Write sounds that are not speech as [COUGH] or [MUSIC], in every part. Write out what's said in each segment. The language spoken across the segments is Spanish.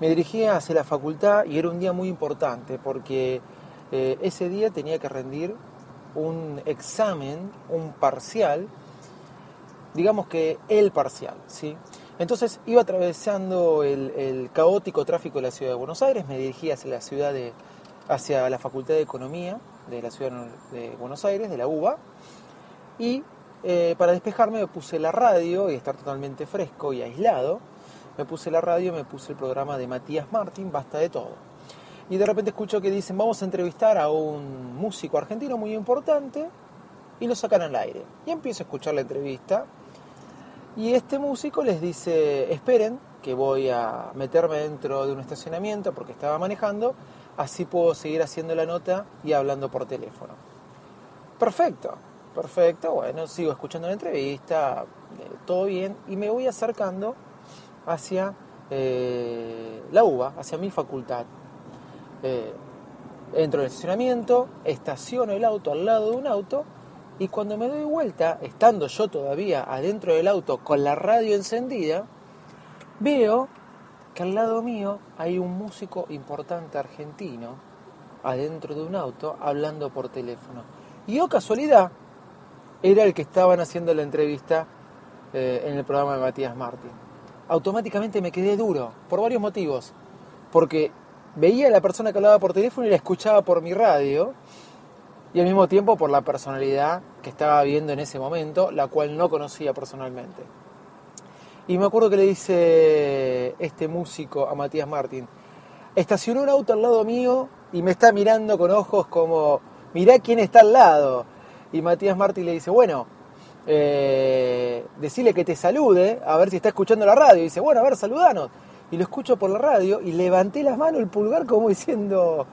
Me dirigía hacia la facultad y era un día muy importante porque eh, ese día tenía que rendir un examen, un parcial, digamos que el parcial, ¿sí? Entonces iba atravesando el, caótico tráfico de la ciudad de Buenos Aires, me dirigía hacia la ciudad de, hacia la Facultad de Economía de la ciudad de Buenos Aires, de la UBA, y eh, para despejarme me puse la radio y estar totalmente fresco y aislado, me puse la radio, me puse el programa de Matías Martín, Basta de Todo. Y de repente escucho que dicen, vamos a entrevistar a un músico argentino muy importante y lo sacan al aire. Y empiezo a escuchar la entrevista y este músico les dice, esperen que voy a meterme dentro de un estacionamiento porque estaba manejando, así puedo seguir haciendo la nota y hablando por teléfono. Perfecto, perfecto, bueno, sigo escuchando la entrevista, eh, todo bien, y me voy acercando hacia eh, la UBA, hacia mi facultad. Eh, entro en el estacionamiento, estaciono el auto al lado de un auto, y cuando me doy vuelta, estando yo todavía adentro del auto con la radio encendida, veo que al lado mío hay un músico importante argentino adentro de un auto hablando por teléfono. Y oh casualidad, era el que estaban haciendo la entrevista eh, en el programa de Matías Martín. Automáticamente me quedé duro, por varios motivos. Porque veía a la persona que hablaba por teléfono y la escuchaba por mi radio, y al mismo tiempo por la personalidad que estaba viendo en ese momento, la cual no conocía personalmente. Y me acuerdo que le dice este músico a Matías Martín, estacionó un auto al lado mío y me está mirando con ojos como, mirá quién está al lado. Y Matías Martín le dice, bueno, eh, decirle que te salude, a ver si está escuchando la radio. Y dice, bueno, a ver, saludanos. Y lo escucho por la radio y levanté las manos, el pulgar, como diciendo,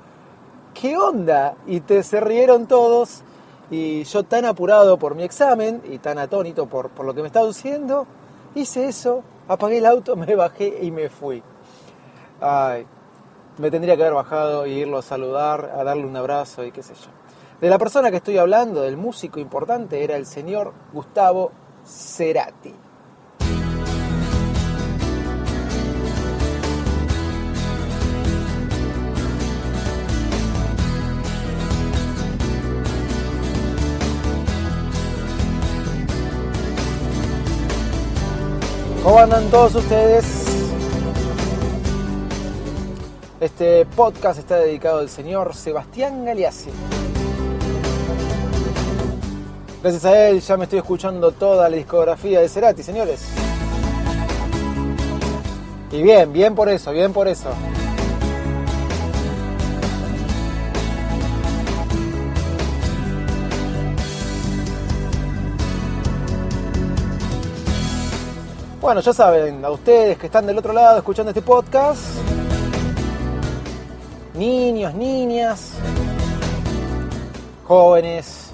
¿qué onda? Y te, se rieron todos. Y yo tan apurado por mi examen y tan atónito por, por lo que me estaba diciendo, Hice eso, apagué el auto, [LAUGHS] me bajé y me fui. Ay, me tendría que haber bajado y irlo a saludar, a darle un abrazo y qué sé yo. De la persona que estoy hablando, del músico importante, era el señor Gustavo Cerati. ¿Cómo andan todos ustedes? Este podcast está dedicado al señor Sebastián Galeazzi. Gracias a él ya me estoy escuchando toda la discografía de Cerati, señores. Y bien, bien por eso, bien por eso. Bueno, ya saben, a ustedes que están del otro lado escuchando este podcast, niños, niñas, jóvenes,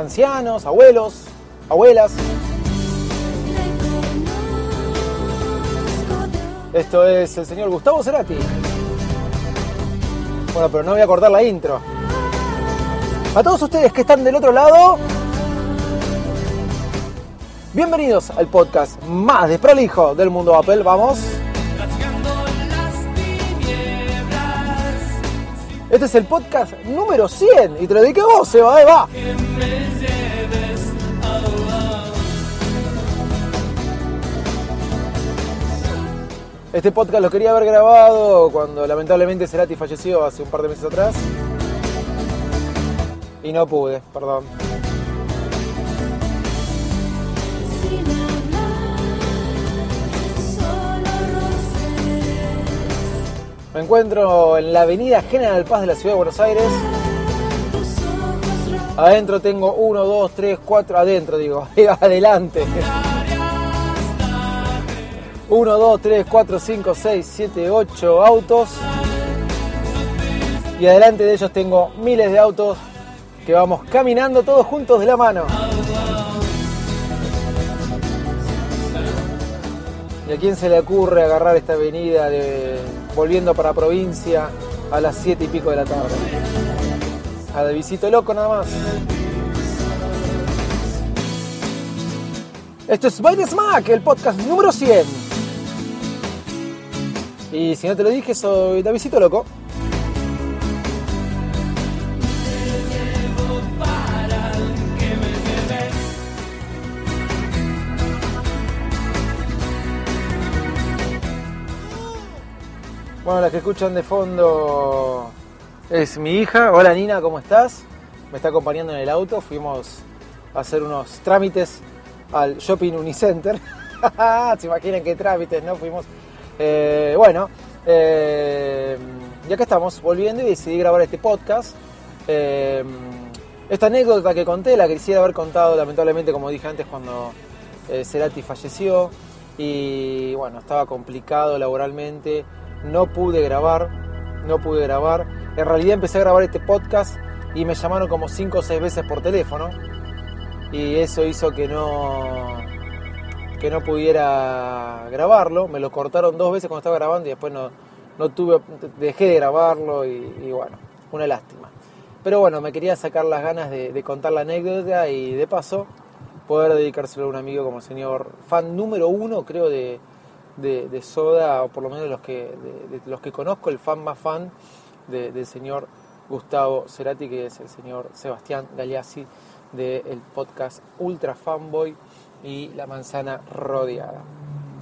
ancianos, abuelos, abuelas. Esto es el señor Gustavo Cerati. Bueno, pero no voy a cortar la intro. A todos ustedes que están del otro lado, Bienvenidos al podcast más desprolijo del mundo Apple. Vamos. Este es el podcast número 100 y te lo dediqué a vos, Seba, va. Este podcast lo quería haber grabado cuando lamentablemente Cerati falleció hace un par de meses atrás. Y no pude, perdón. Me encuentro en la avenida General Paz de la ciudad de Buenos Aires. Adentro tengo 1, 2, 3, 4, adentro digo, [LAUGHS] adelante. 1, 2, 3, 4, 5, 6, 7, 8 autos. Y adelante de ellos tengo miles de autos que vamos caminando todos juntos de la mano. ¿Y a quién se le ocurre agarrar esta avenida de, volviendo para provincia a las 7 y pico de la tarde? A de visito loco nada más. Esto es Baile Smack, el podcast número 100. Y si no te lo dije, soy Davidito Loco. Bueno, la que escuchan de fondo es mi hija. Hola Nina, ¿cómo estás? Me está acompañando en el auto. Fuimos a hacer unos trámites al Shopping Unicenter. [LAUGHS] Se imaginan qué trámites, ¿no? Fuimos. Eh, bueno, eh, y acá estamos volviendo y decidí grabar este podcast. Eh, esta anécdota que conté la quisiera haber contado, lamentablemente, como dije antes, cuando Cerati falleció. Y bueno, estaba complicado laboralmente. No pude grabar, no pude grabar. En realidad empecé a grabar este podcast y me llamaron como 5 o 6 veces por teléfono. Y eso hizo que no que no pudiera grabarlo. Me lo cortaron dos veces cuando estaba grabando y después no, no tuve, dejé de grabarlo y, bueno, una lástima. Pero bueno, me quería sacar las ganas de, contar la anécdota y de paso poder dedicárselo a un amigo como el señor fan número uno, creo, de, de, Soda, o por lo menos los que, de, los que conozco, el fan más fan del señor Gustavo Cerati, que es el señor Sebastián Galeazzi del podcast Ultra Fanboy y La Manzana Rodeada.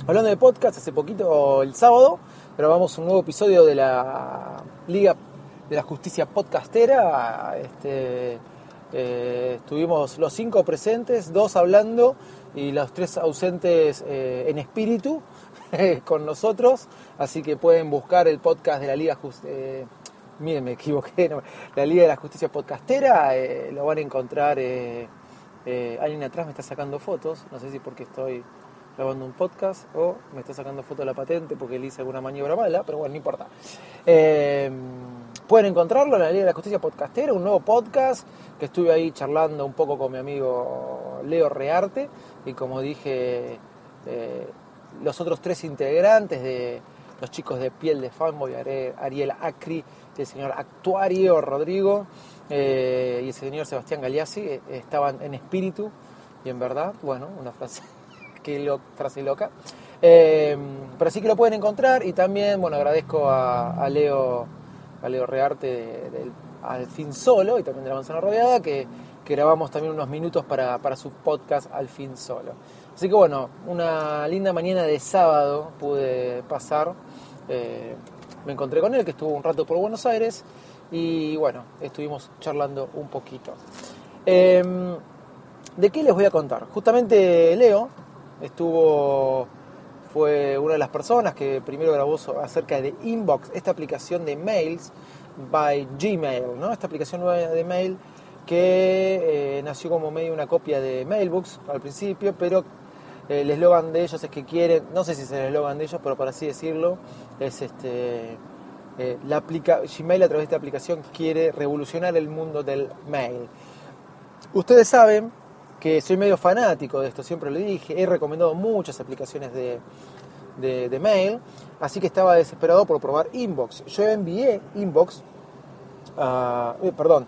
Hablando de podcast, hace poquito, el sábado, grabamos un nuevo episodio de la Liga de la Justicia Podcastera. Este, eh, estuvimos los cinco presentes, dos hablando y los tres ausentes eh, en espíritu [LAUGHS] con nosotros. Así que pueden buscar el podcast de la Liga Justicia. Eh, miren, me equivoqué, la Liga de la Justicia Podcastera, lo van a encontrar eh, alguien atrás me está sacando fotos, no sé si porque estoy grabando un podcast o me está sacando foto de la patente porque le hice alguna maniobra mala, pero bueno, no importa. Eh, pueden encontrarlo en la Liga de la Justicia Podcastera, un nuevo podcast que estuve ahí charlando un poco con mi amigo Leo Rearte y como dije, eh, los otros tres integrantes de los chicos de piel de fanboy, Ariel Acri, el señor Actuario Rodrigo eh, y el señor Sebastián Galeazzi eh, estaban en espíritu y en verdad, bueno, una frase, [LAUGHS] que frase loca. Eh, pero sí que lo pueden encontrar y también, bueno, agradezco a, Leo, a Leo Rearte del Al Fin Solo y también de La Manzana Rodeada que, grabamos también unos minutos para, su podcast Al Fin Solo. Así que bueno, una linda mañana de sábado pude pasar. me encontré con él, que estuvo un rato por Buenos Aires y bueno, estuvimos charlando un poquito. Em, ¿De qué les voy a contar? Justamente Leo estuvo, fue una de las personas que primero grabó acerca de Inbox, esta aplicación de mails by Gmail, ¿no? esta aplicación nueva de mail que eh, nació como medio una copia de Mailbooks al principio, pero el eslogan de ellos es que quieren, no sé si es el eslogan de ellos, pero por así decirlo, es este eh, la aplica Gmail a través de esta aplicación quiere revolucionar el mundo del mail. Ustedes saben que soy medio fanático de esto, siempre lo dije, he recomendado muchas aplicaciones de, de, mail, así que estaba desesperado por probar Inbox. Yo envié Inbox, eh, perdón,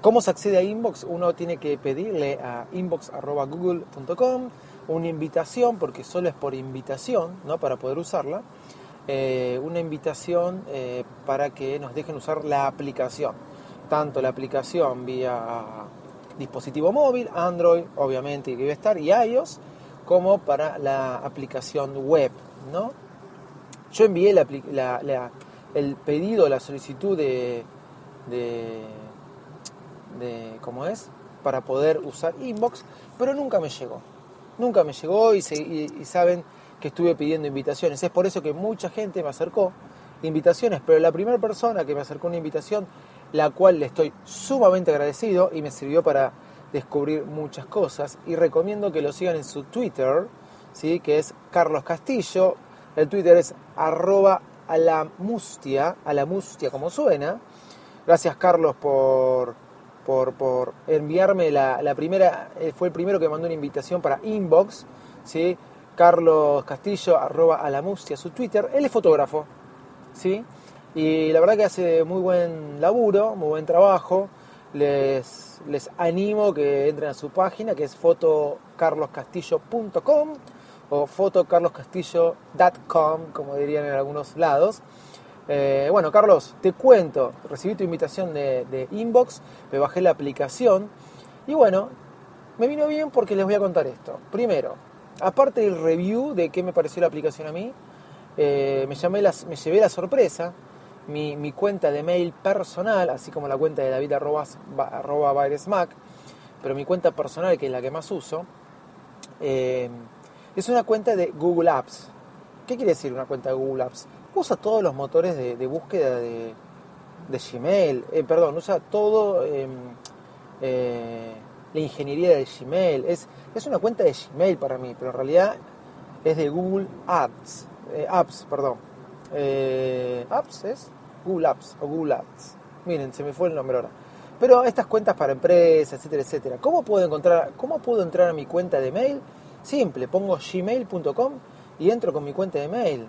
¿cómo se accede a Inbox? Uno tiene que pedirle a inbox.google.com una invitación, porque solo es por invitación, ¿no? Para poder usarla. Eh, una invitación eh, para que nos dejen usar la aplicación. Tanto la aplicación vía dispositivo móvil, Android, obviamente, que estar, y iOS, como para la aplicación web. ¿no? Yo envié el pedido, la solicitud de, de, ¿cómo es? Para poder usar Inbox, pero nunca me llegó. Nunca me llegó y, saben que estuve pidiendo invitaciones. Es por eso que mucha gente me acercó invitaciones, pero la primera persona que me acercó una invitación, la cual le estoy sumamente agradecido y me sirvió para descubrir muchas cosas. Y recomiendo que lo sigan en su Twitter, ¿sí? que es Carlos Castillo. El Twitter es arroba a la mustia, a la mustia como suena. Gracias Carlos por, por, por enviarme la, la, primera, eh, fue el primero que mandó una invitación para Inbox, ¿sí? Carlos Castillo, arroba a la mustia, su Twitter. Él es fotógrafo, ¿sí? Y la verdad que hace muy buen laburo, muy buen trabajo. Les, les animo que entren a su página, que es fotocarloscastillo.com o fotocarloscastillo.com, como dirían en algunos lados. Eh, bueno, Carlos, te cuento, recibí tu invitación de, Inbox, me bajé la aplicación y bueno, me vino bien porque les voy a contar esto. Primero, aparte del review de qué me pareció la aplicación a mí, eh, me, llamé me llevé la sorpresa, mi, cuenta de mail personal, así como la cuenta de David arroba, arroba pero mi cuenta personal, que es la que más uso, eh, es una cuenta de Google Apps. ¿Qué quiere decir una cuenta de Google Apps? Usa todos los motores de, búsqueda de, Gmail, eh, perdón, usa todo em, la ingeniería de Gmail. Es, es una cuenta de Gmail para mí, pero en realidad es de Google Apps. Eh, apps, perdón. Eh, apps es Google Apps o Google Apps. Miren, se me fue el nombre ahora. Pero estas cuentas para empresas, etcétera, etcétera. ¿Cómo puedo encontrar, cómo puedo entrar a mi cuenta de mail? Simple, pongo gmail.com y entro con mi cuenta de mail.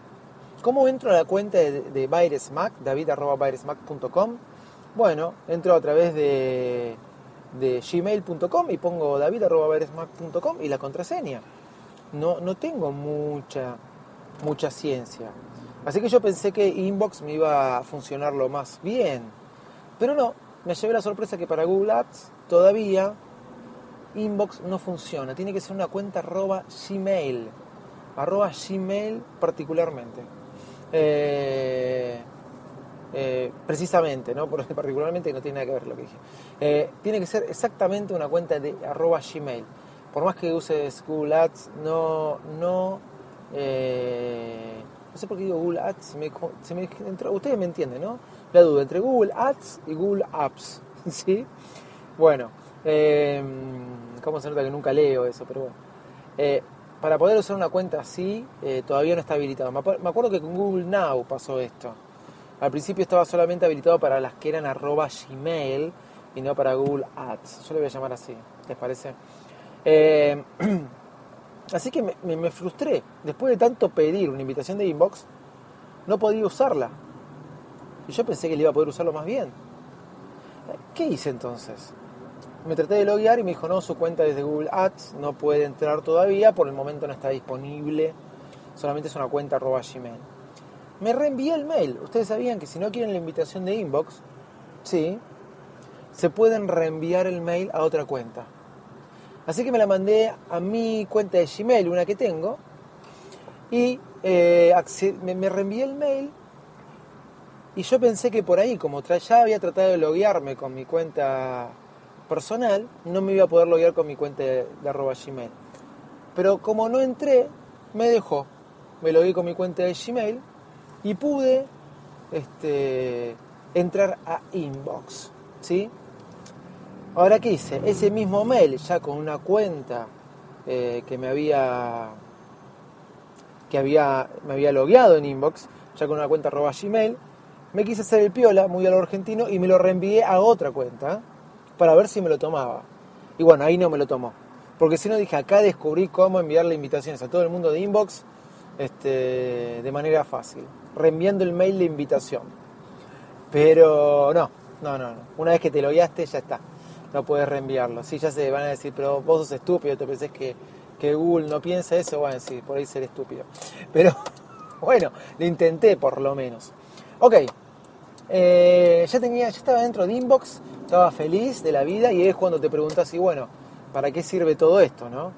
¿Cómo entro a la cuenta de, de Mac, david.virusmac.com? Bueno, entro a través de, de gmail.com y pongo david.virusmac.com y la contraseña. No, no tengo mucha mucha ciencia. Así que yo pensé que Inbox me iba a funcionar lo más bien. Pero no, me llevé la sorpresa que para Google Ads todavía Inbox no funciona. Tiene que ser una cuenta arroba Gmail. Arroba Gmail particularmente. Eh, eh, precisamente, ¿no? Porque [LAUGHS] particularmente no tiene nada que ver lo que dije. Eh, tiene que ser exactamente una cuenta de arroba Gmail. Por más que uses Google Ads, no, no no sé por qué digo Google Ads, ustedes me entienden, ¿no? La duda entre Google Ads y Google Apps, [LAUGHS] ¿sí? Bueno, eh, ¿cómo se nota que nunca leo eso? Pero bueno. Para poder usar una cuenta así, eh, todavía no está habilitado. Me acuerdo que con Google Now pasó esto. Al principio estaba solamente habilitado para las que eran arroba Gmail y no para Google Ads. Yo le voy a llamar así, ¿les parece? [CLEARS THROAT] Así que me, frustré. Después de tanto pedir una invitación de inbox, no podía usarla. Y yo pensé que le iba a poder usarlo más bien. ¿Qué hice entonces? Me traté de loguear y me dijo, no, su cuenta desde Google Ads no puede entrar todavía, por el momento no está disponible, solamente es una cuenta arroba Gmail. Me reenvié el mail. Ustedes sabían que si no quieren la invitación de inbox, sí, se pueden reenviar el mail a otra cuenta. Así que me la mandé a mi cuenta de Gmail, una que tengo, y eh, me, reenvié el mail. Y yo pensé que por ahí, como ya había tratado de loguearme con mi cuenta personal, no me iba a poder loguear con mi cuenta de, arroba Gmail. Pero como no entré, me dejó. Me logué con mi cuenta de Gmail y pude este, entrar a Inbox. ¿sí? Ahora, ¿qué hice? Ese mismo mail, ya con una cuenta eh, que me había que había, me había logueado en Inbox, ya con una cuenta arroba Gmail, me quise hacer el piola, muy a lo argentino, y me lo reenvié a otra cuenta para ver si me lo tomaba. Y bueno, ahí no me lo tomó. Porque si no dije, acá descubrí cómo enviarle invitaciones a todo el mundo de Inbox este, de manera fácil, reenviando el mail de invitación. Pero no, no, no, no. Una vez que te logueaste, ya está no puedes reenviarlo. Sí, ya se van a decir, pero vos sos estúpido, te pensás que, que Google no piensa eso, bueno, sí, por ahí ser estúpido. Pero [LAUGHS] bueno, lo intenté por lo menos. Ok, eh, ya, tenía, ya estaba dentro de Inbox, estaba feliz de la vida y es cuando te preguntas, y bueno, ¿para qué sirve todo esto, no?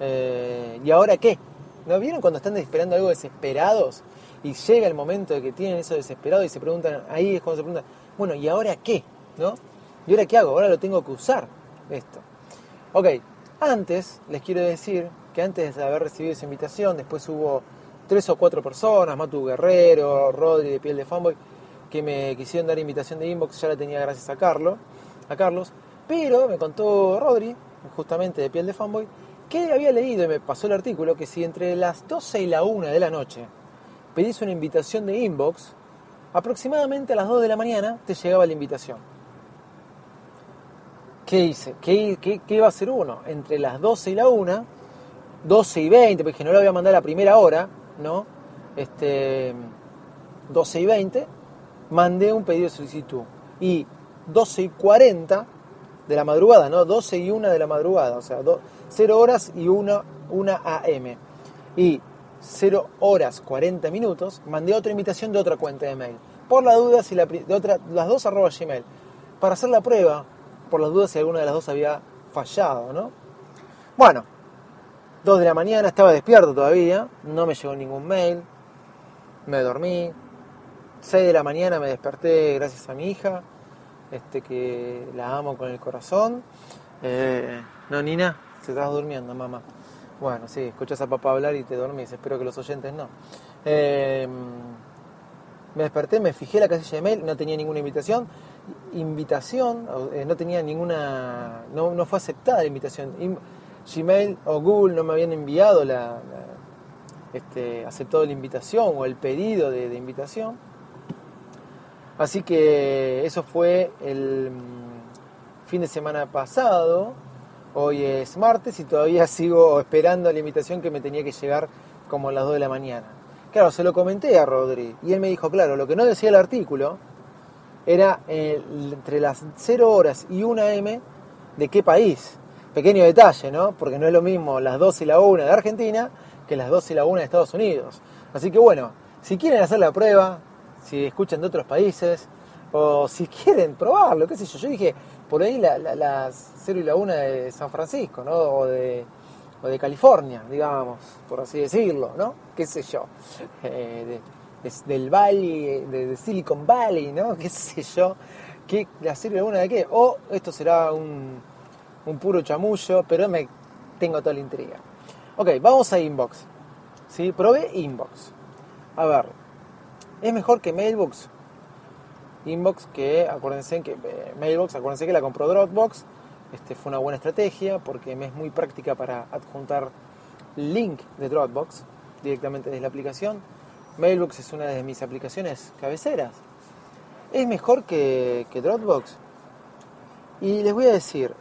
Eh, ¿Y ahora qué? ¿No vieron cuando están esperando algo desesperados? Y llega el momento de que tienen eso desesperado y se preguntan, ahí es cuando se preguntan, bueno, ¿y ahora qué? ¿No? ¿Y ahora qué hago? Ahora lo tengo que usar esto. Ok, antes les quiero decir que antes de haber recibido esa invitación, después hubo tres o cuatro personas, Matu Guerrero, Rodri de Piel de Fanboy, que me quisieron dar invitación de inbox, ya la tenía gracias a Carlos, a Carlos, pero me contó Rodri, justamente de Piel de Fanboy, que había leído y me pasó el artículo que si entre las 12 y la 1 de la noche pedís una invitación de inbox, aproximadamente a las 2 de la mañana te llegaba la invitación. ¿Qué hice? ¿Qué, iba a hacer uno? Entre las 12 y la 1, 12 y 20, porque no lo voy a mandar a la primera hora, ¿no? Este, 12 y 20, mandé un pedido de solicitud. Y 12 y 40 de la madrugada, ¿no? 12 y 1 de la madrugada, o sea, 0 horas y 1, 1 AM. y 0 horas 40 minutos, mandé otra invitación de otra cuenta de mail. Por la duda, si la, de otra, las dos arroba gmail. Para hacer la prueba, por las dudas si alguna de las dos había fallado, ¿no? Bueno, 2 de la mañana, estaba despierto todavía, no me llegó ningún mail, me dormí, 6 de la mañana me desperté gracias a mi hija, este que la amo con el corazón. Eh, no, Nina, te estás durmiendo, mamá. Bueno, sí, escuchas a papá hablar y te dormís, espero que los oyentes no. Eh, me desperté, me fijé la casilla de mail, no tenía ninguna invitación. Invitación, eh, no tenía ninguna, no, no fue aceptada la invitación. Gmail o Google no me habían enviado la, este, aceptado la invitación o el pedido de, invitación. Así que eso fue el mm, fin de semana pasado. Hoy es martes y todavía [LAUGHS] sigo esperando la invitación que me tenía que llegar como a las 2 de la mañana. Claro, se lo comenté a Rodri y él me dijo, claro, lo que no decía el artículo era entre las 0 horas y 1 m de qué país. Pequeño detalle, ¿no? Porque no es lo mismo las 2 y la 1 de Argentina que las 2 y la 1 de Estados Unidos. Así que bueno, si quieren hacer la prueba, si escuchan de otros países, o si quieren probarlo, qué sé yo. Yo dije, por ahí las 0 y la 1 de San Francisco, ¿no? O de o de California, digamos, por así decirlo, ¿no? ¿Qué sé yo? Eh, del Valley, de, Silicon Valley, ¿no? [LAUGHS] ¿Qué sé yo? ¿Qué, ¿La serie alguna de qué? O esto será un, un puro chamullo, pero me tengo toda la intriga. Ok, vamos a Inbox. ¿Sí? Probé Inbox. A ver, ¿es mejor que Mailbox? Inbox que, acuérdense que eh, Mailbox, acuérdense que la compró Dropbox este, fue una buena estrategia porque es muy práctica para adjuntar link de Dropbox directamente desde la aplicación. Mailbox es una de mis aplicaciones cabeceras. Es mejor que, Dropbox. Y les voy a decir,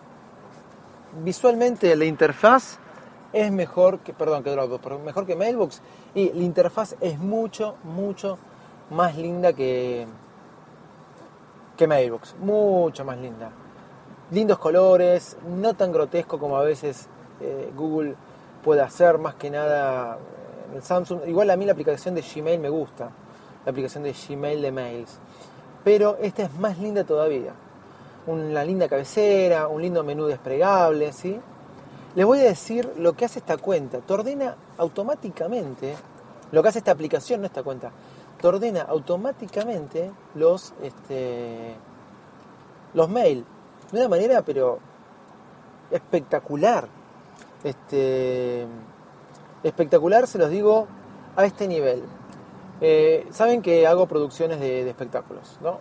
visualmente la interfaz es mejor que, perdón, que Dropbox, mejor que Mailbox. Y la interfaz es mucho, mucho más linda que, que Mailbox. Mucho más linda lindos colores, no tan grotesco como a veces eh, Google puede hacer, más que nada el Samsung. Igual a mí la aplicación de Gmail me gusta, la aplicación de Gmail de Mails, pero esta es más linda todavía. Una linda cabecera, un lindo menú desplegable, ¿sí? Les voy a decir lo que hace esta cuenta. Te ordena automáticamente, lo que hace esta aplicación, no esta cuenta, te ordena automáticamente los, este, los mails de una manera pero espectacular. Este, espectacular, se los digo, a este nivel. Eh, saben que hago producciones de, espectáculos, ¿no?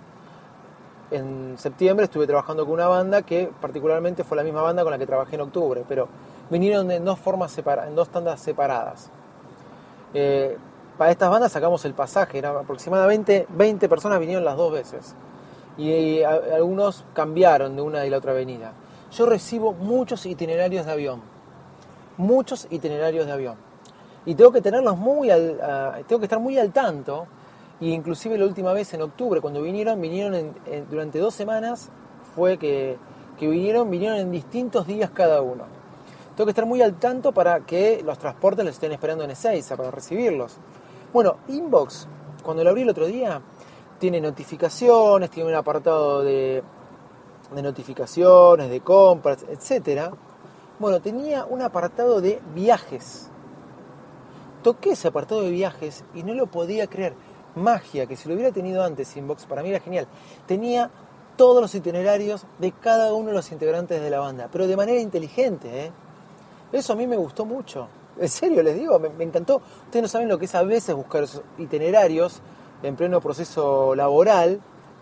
En septiembre estuve trabajando con una banda que particularmente fue la misma banda con la que trabajé en octubre, pero vinieron en dos formas separadas, en dos tandas separadas. Eh, para estas bandas sacamos el pasaje, eran aproximadamente 20 personas vinieron las dos veces y algunos cambiaron de una y la otra avenida. Yo recibo muchos itinerarios de avión, muchos itinerarios de avión. Y tengo que tenerlos muy al, tengo que estar muy al tanto. Y inclusive la última vez en octubre, cuando vinieron, vinieron durante dos semanas, fue que, que vinieron, vinieron en distintos días cada uno. Tengo que estar muy al tanto para que los transportes los estén esperando en Ezeiza para recibirlos. Bueno, Inbox, cuando lo abrí el otro día, tiene notificaciones, tiene un apartado de, notificaciones, de compras, etc. Bueno, tenía un apartado de viajes. Toqué ese apartado de viajes y no lo podía creer. Magia, que si lo hubiera tenido antes Inbox, para mí era genial. Tenía todos los itinerarios de cada uno de los integrantes de la banda, pero de manera inteligente. ¿eh? Eso a mí me gustó mucho. En serio, les digo, me, encantó. Ustedes no saben lo que es a veces buscar esos itinerarios en pleno proceso laboral,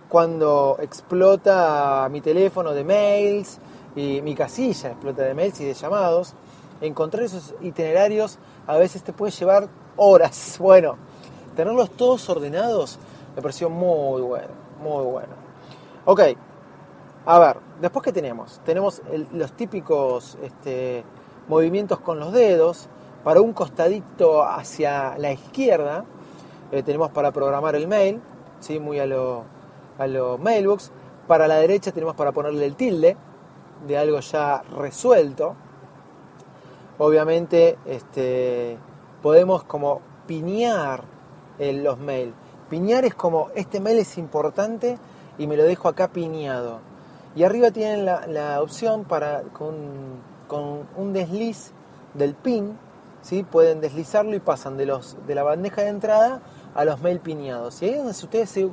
cuando explota mi teléfono de mails y mi casilla explota de mails y de llamados, encontrar esos itinerarios a veces te puede llevar horas. [LAUGHS] Bueno, tenerlos todos ordenados me pareció muy bueno, muy bueno. Ok, a ver, después que tenemos, tenemos los típicos este, movimientos con los dedos para un costadito hacia la izquierda, eh, tenemos para programar el mail, ¿sí? muy a lo, a mailbox. Para la derecha tenemos para ponerle el tilde de algo ya resuelto. Obviamente, este, podemos como piñar los mails. Piñar es como, este mail es importante y me lo dejo acá piñado. Y arriba tienen la, opción para, con, con, un desliz del pin, ¿sí? pueden deslizarlo y pasan de, los, de la bandeja de entrada a los mail piñados. Y ahí es ustedes se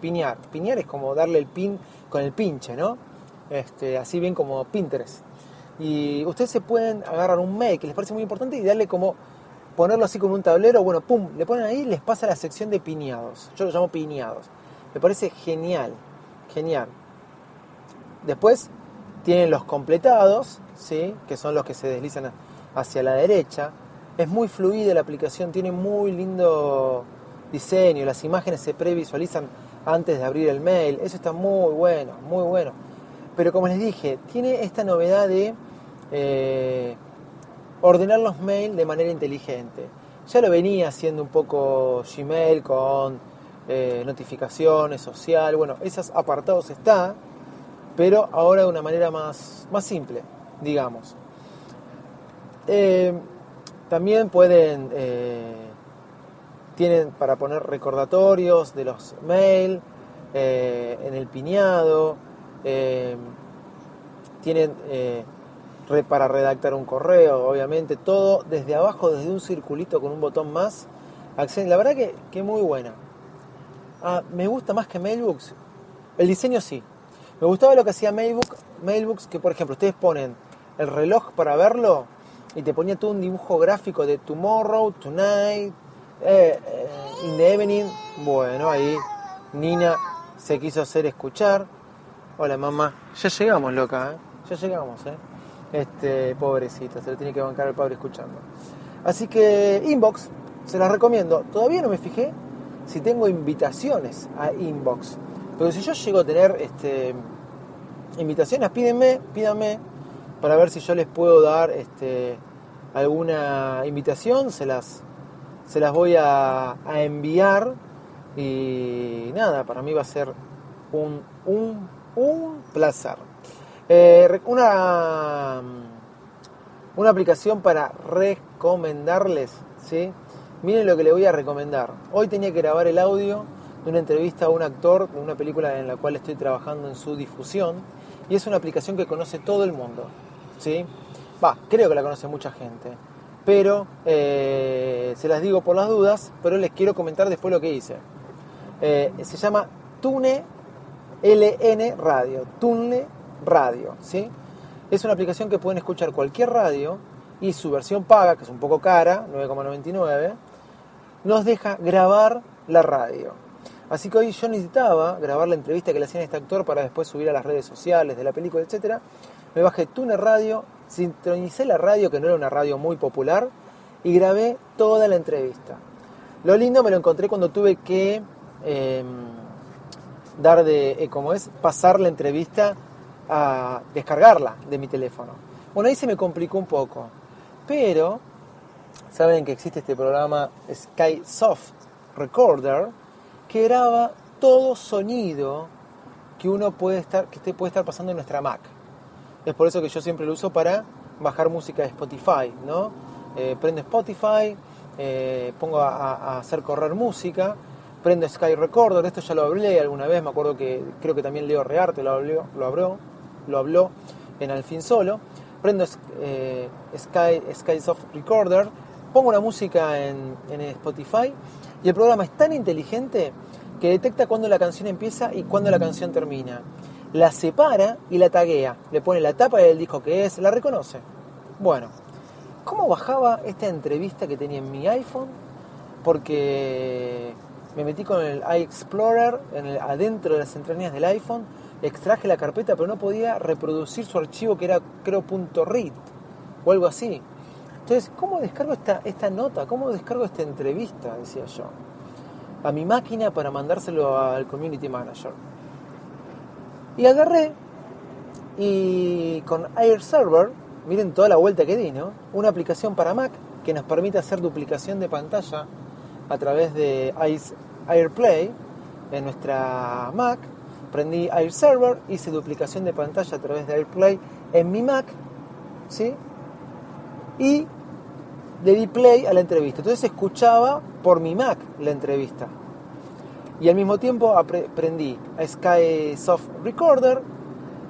piñar. Piñar es como darle el pin con el pinche, ¿no? Este, así bien como Pinterest. Y ustedes se pueden agarrar un mail que les parece muy importante y darle como ponerlo así como un tablero, bueno, pum, le ponen ahí y les pasa la sección de piñados. Yo lo llamo piñados. Me parece genial, genial. Después tienen los completados, ¿sí? que son los que se deslizan hacia la derecha. Es muy fluida la aplicación, tiene muy lindo diseño, las imágenes se previsualizan antes de abrir el mail, eso está muy bueno, muy bueno. Pero como les dije, tiene esta novedad de eh, ordenar los mails de manera inteligente. Ya lo venía haciendo un poco Gmail con eh, notificaciones, social, bueno, esos apartados está, pero ahora de una manera más, más simple, digamos. Eh, también pueden, eh, tienen para poner recordatorios de los mails en el piñado, tienen para redactar un correo, obviamente, todo desde abajo, desde un circulito con un botón más. La verdad que, que muy buena. Ah, me gusta más que Mailbooks. El diseño sí. Me gustaba lo que hacía Mailbook, Mailbooks, que por ejemplo ustedes ponen el reloj para verlo y te ponía todo un dibujo gráfico de tomorrow, tonight, eh, eh, in the evening. Bueno, ahí Nina se quiso hacer escuchar. Hola mamá, ya llegamos loca, ¿eh? ya llegamos, ¿eh? Este, pobrecita, se lo tiene que bancar el padre escuchando. Así que Inbox, se las recomiendo. Todavía no me fijé si tengo invitaciones a Inbox. Pero si yo llego a tener este, invitaciones, pídenme, pídanme para ver si yo les puedo dar este, alguna invitación, se las, se las voy a, enviar y nada, para mí va a ser un, un, un placer. Eh, una, una aplicación para recomendarles, ¿sí? Miren lo que le voy a recomendar. Hoy tenía que grabar el audio de una entrevista a un actor de una película en la cual estoy trabajando en su difusión y es una aplicación que conoce todo el mundo, ¿sí? Va, creo que la conoce mucha gente, pero eh, se las digo por las dudas, pero les quiero comentar después lo que hice. Eh, se llama Tune LN Radio, Tune radio, ¿sí? Es una aplicación que pueden escuchar cualquier radio y su versión paga, que es un poco cara, 9,99, nos deja grabar la radio. Así que hoy yo necesitaba grabar la entrevista que le hacían a este actor para después subir a las redes sociales de la película, etc. Me bajé Tuner Radio, sintonicé la radio, que no era una radio muy popular, y grabé toda la entrevista. Lo lindo me lo encontré cuando tuve que em, dar de, eh, como es, pasar la entrevista a descargarla de mi teléfono. Bueno, ahí se me complicó un poco. Pero, saben que existe este programa Sky Soft Recorder que graba todo sonido que uno puede estar, que puede estar pasando en nuestra Mac. Es por eso que yo siempre lo uso para bajar música de Spotify, ¿no? Eh, prendo Spotify, eh, pongo a, hacer correr música, prendo Sky Recorder, esto ya lo hablé alguna vez, me acuerdo que creo que también Leo Rearte lo habló, lo habló lo habló en Al fin solo. Prendo eh, Sky, Sky Soft Recorder, pongo una música en, Spotify y el programa es tan inteligente que detecta cuando la canción empieza y cuando la canción termina. La separa y la taguea. Le pone la tapa del disco que es, la reconoce. Bueno, ¿cómo bajaba esta entrevista que tenía en mi iPhone? Porque me metí con el iExplorer en adentro de las entrañas del iPhone extraje la carpeta, pero no podía reproducir su archivo que era creo .rit o algo así. Entonces, ¿cómo descargo esta, esta nota? ¿Cómo descargo esta entrevista? Decía yo. A mi máquina para mandárselo al community manager. Y agarré y con Air Server, miren toda la vuelta que di, ¿no? Una aplicación para Mac que nos permite hacer duplicación de pantalla a través de AirPlay en nuestra Mac prendí Air Server, hice duplicación de pantalla a través de AirPlay en mi Mac, ¿sí? Y le di play a la entrevista. Entonces escuchaba por mi Mac la entrevista. Y al mismo tiempo aprendí a Sky Soft Recorder,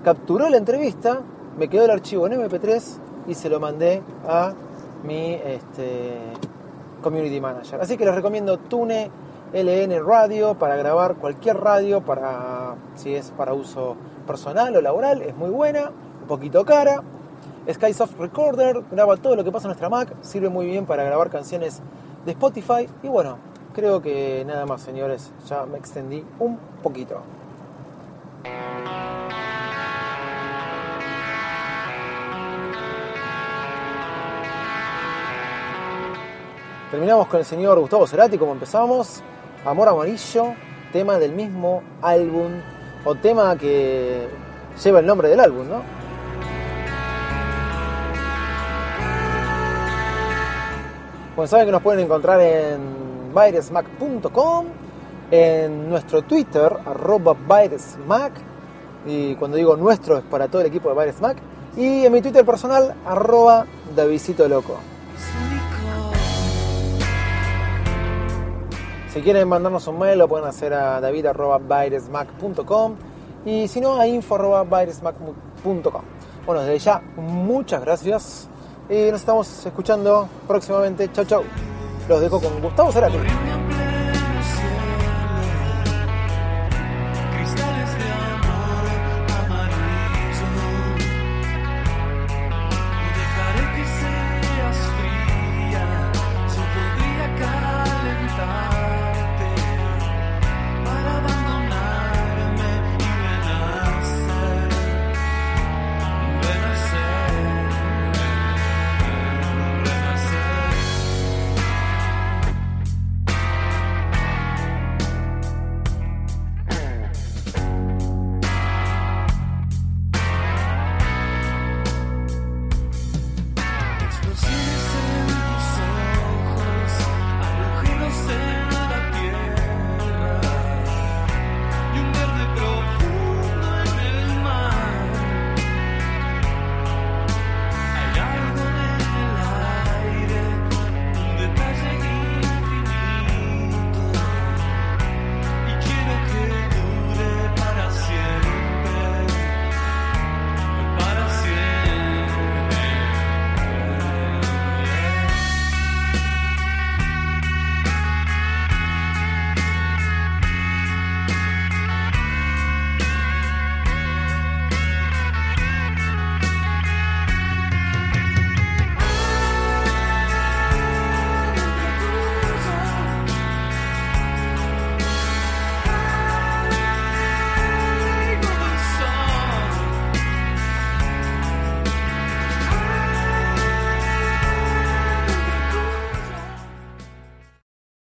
capturó la entrevista, me quedó el archivo en MP3 y se lo mandé a mi este, community manager. Así que les recomiendo Tune LN Radio para grabar cualquier radio, para si es para uso personal o laboral, es muy buena, un poquito cara. Skysoft Recorder graba todo lo que pasa en nuestra Mac, sirve muy bien para grabar canciones de Spotify y bueno, creo que nada más señores, ya me extendí un poquito. Terminamos con el señor Gustavo Cerati como empezamos. Amor Amarillo, tema del mismo álbum o tema que lleva el nombre del álbum, ¿no? Bueno, saben que nos pueden encontrar en virusmac.com, en nuestro Twitter, arroba virusmac, y cuando digo nuestro es para todo el equipo de Virusmac, y en mi Twitter personal, arroba Davidito Loco. Si quieren mandarnos un mail lo pueden hacer a david.byresmac.com y si no a info.byresmac.com. Bueno, desde ya, muchas gracias y nos estamos escuchando próximamente. Chau, chau los dejo con Gustavo Cerati.